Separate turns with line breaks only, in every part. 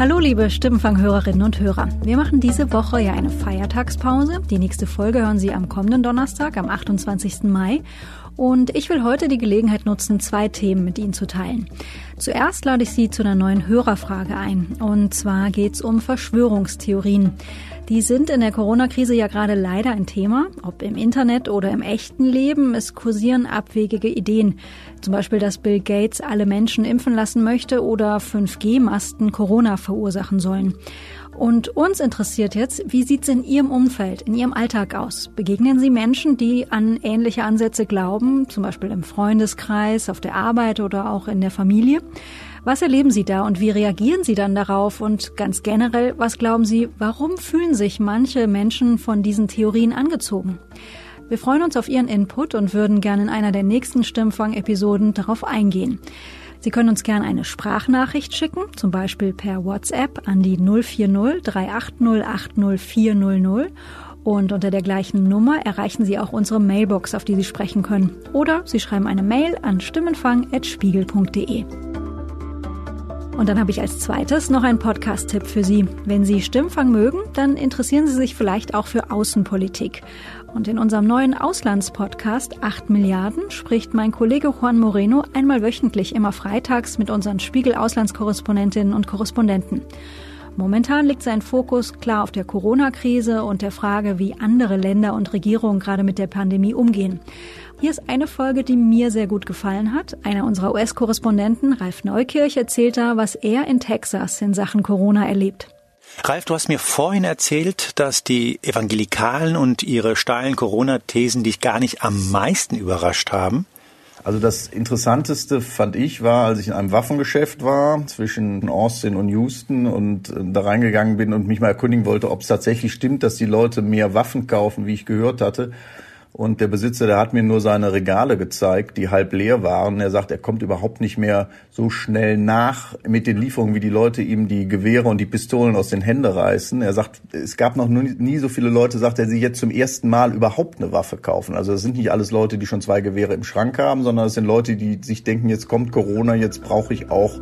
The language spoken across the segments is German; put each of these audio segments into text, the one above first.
Hallo liebe Stimmenfanghörerinnen und Hörer. Wir machen diese Woche ja eine Feiertagspause. Die nächste Folge hören Sie am kommenden Donnerstag, am 28. Mai. Und ich will heute die Gelegenheit nutzen, zwei Themen mit Ihnen zu teilen. Zuerst lade ich Sie zu einer neuen Hörerfrage ein. Und zwar geht es um Verschwörungstheorien. Die sind in der Corona-Krise ja gerade leider ein Thema, ob im Internet oder im echten Leben. Es kursieren abwegige Ideen. Zum Beispiel, dass Bill Gates alle Menschen impfen lassen möchte oder 5G-Masten Corona verursachen sollen. Und uns interessiert jetzt, wie sieht's in Ihrem Umfeld, in Ihrem Alltag aus? Begegnen Sie Menschen, die an ähnliche Ansätze glauben, zum Beispiel im Freundeskreis, auf der Arbeit oder auch in der Familie? Was erleben Sie da und wie reagieren Sie dann darauf? Und ganz generell, was glauben Sie, warum fühlen sich manche Menschen von diesen Theorien angezogen? Wir freuen uns auf Ihren Input und würden gerne in einer der nächsten Stimmfang-Episoden darauf eingehen. Sie können uns gerne eine Sprachnachricht schicken, zum Beispiel per WhatsApp an die 040 380 80 400 und unter der gleichen Nummer erreichen Sie auch unsere Mailbox, auf die Sie sprechen können. Oder Sie schreiben eine Mail an stimmenfang.spiegel.de. Und dann habe ich als zweites noch einen Podcast-Tipp für Sie. Wenn Sie Stimmfang mögen, dann interessieren Sie sich vielleicht auch für Außenpolitik. Und in unserem neuen Auslandspodcast 8 Milliarden spricht mein Kollege Juan Moreno einmal wöchentlich immer freitags mit unseren Spiegel-Auslandskorrespondentinnen und Korrespondenten. Momentan liegt sein Fokus klar auf der Corona-Krise und der Frage, wie andere Länder und Regierungen gerade mit der Pandemie umgehen. Hier ist eine Folge, die mir sehr gut gefallen hat. Einer unserer US-Korrespondenten, Ralf Neukirch, erzählt da, was er in Texas in Sachen Corona erlebt.
Ralf, du hast mir vorhin erzählt, dass die Evangelikalen und ihre steilen Corona-Thesen dich gar nicht am meisten überrascht haben.
Also das Interessanteste fand ich war, als ich in einem Waffengeschäft war zwischen Austin und Houston und äh, da reingegangen bin und mich mal erkundigen wollte, ob es tatsächlich stimmt, dass die Leute mehr Waffen kaufen, wie ich gehört hatte. Und der Besitzer, der hat mir nur seine Regale gezeigt, die halb leer waren. Er sagt, er kommt überhaupt nicht mehr so schnell nach mit den Lieferungen, wie die Leute ihm die Gewehre und die Pistolen aus den Händen reißen. Er sagt, es gab noch nie so viele Leute, sagt er, die jetzt zum ersten Mal überhaupt eine Waffe kaufen. Also das sind nicht alles Leute, die schon zwei Gewehre im Schrank haben, sondern es sind Leute, die sich denken, jetzt kommt Corona, jetzt brauche ich auch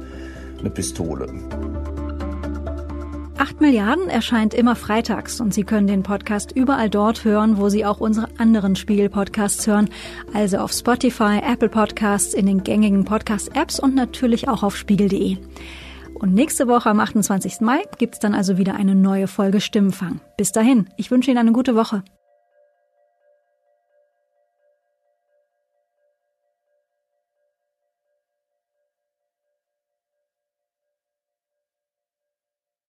eine Pistole.
8 Milliarden erscheint immer freitags und Sie können den Podcast überall dort hören, wo Sie auch unsere anderen Spiegel-Podcasts hören, also auf Spotify, Apple Podcasts, in den gängigen Podcast-Apps und natürlich auch auf spiegel.de. Und nächste Woche am 28. Mai gibt's dann also wieder eine neue Folge Stimmenfang. Bis dahin, ich wünsche Ihnen eine gute Woche.